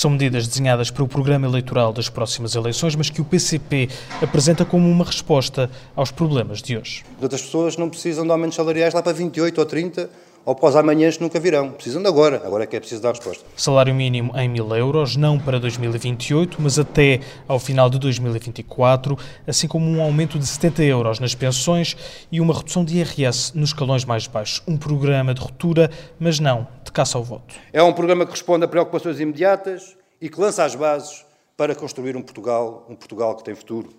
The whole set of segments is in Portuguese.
São medidas desenhadas para o programa eleitoral das próximas eleições, mas que o PCP apresenta como uma resposta aos problemas de hoje. Outras pessoas não precisam de aumentos salariais lá para 28 ou 30 ou para os amanhãs que nunca virão. Precisam de agora. Agora é que é preciso dar resposta. Salário mínimo em mil euros, não para 2028, mas até ao final de 2024, assim como um aumento de 70 euros nas pensões e uma redução de IRS nos escalões mais baixos. Um programa de ruptura, mas não de caça ao voto. É um programa que responde a preocupações imediatas e que lança as bases para construir um Portugal, um Portugal que tem futuro.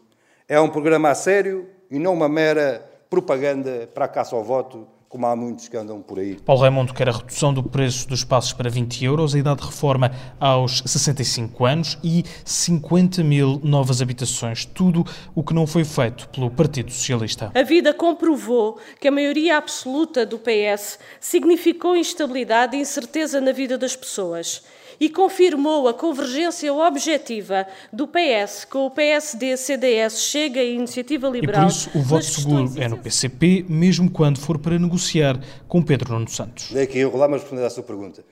É um programa a sério e não uma mera propaganda para a caça ao voto como há muitos que andam por aí. Paulo Raimundo quer a redução do preço dos passos para 20 euros, a idade de reforma aos 65 anos e 50 mil novas habitações, tudo o que não foi feito pelo Partido Socialista. A vida comprovou que a maioria absoluta do PS significou instabilidade e incerteza na vida das pessoas e confirmou a convergência objetiva do PS com o PSD, CDS, Chega e Iniciativa Liberal. E por isso o voto seguro é no PCP, mesmo quando for para negociar com Pedro Nuno Santos. É que eu lá, mas responder à sua pergunta.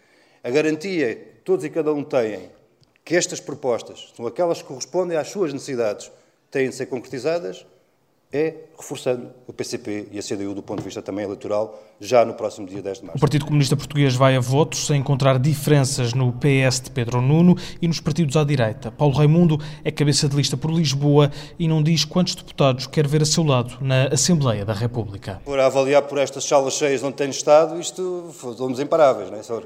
A garantia que todos e cada um têm que estas propostas são aquelas que correspondem às suas necessidades têm de ser concretizadas é reforçando o PCP e a CDU do ponto de vista também eleitoral, já no próximo dia 10 de março. O Partido Comunista Português vai a votos sem encontrar diferenças no PS de Pedro Nuno e nos partidos à direita. Paulo Raimundo é cabeça de lista por Lisboa e não diz quantos deputados quer ver a seu lado na Assembleia da República. Por avaliar por estas salas cheias onde tem estado, isto somos imparáveis, não é, senhor?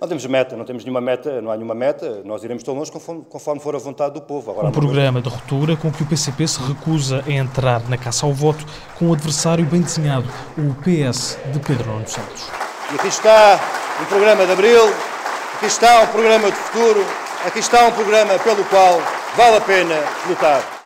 Não temos meta, não temos nenhuma meta, não há nenhuma meta, nós iremos tão longe conforme, conforme for a vontade do povo. Agora, um programa de ruptura com que o PCP se recusa a entrar na caça ao voto com um adversário bem desenhado, o PS de Pedro Nuno Santos. E aqui está um programa de abril, aqui está um programa de futuro, aqui está um programa pelo qual vale a pena lutar.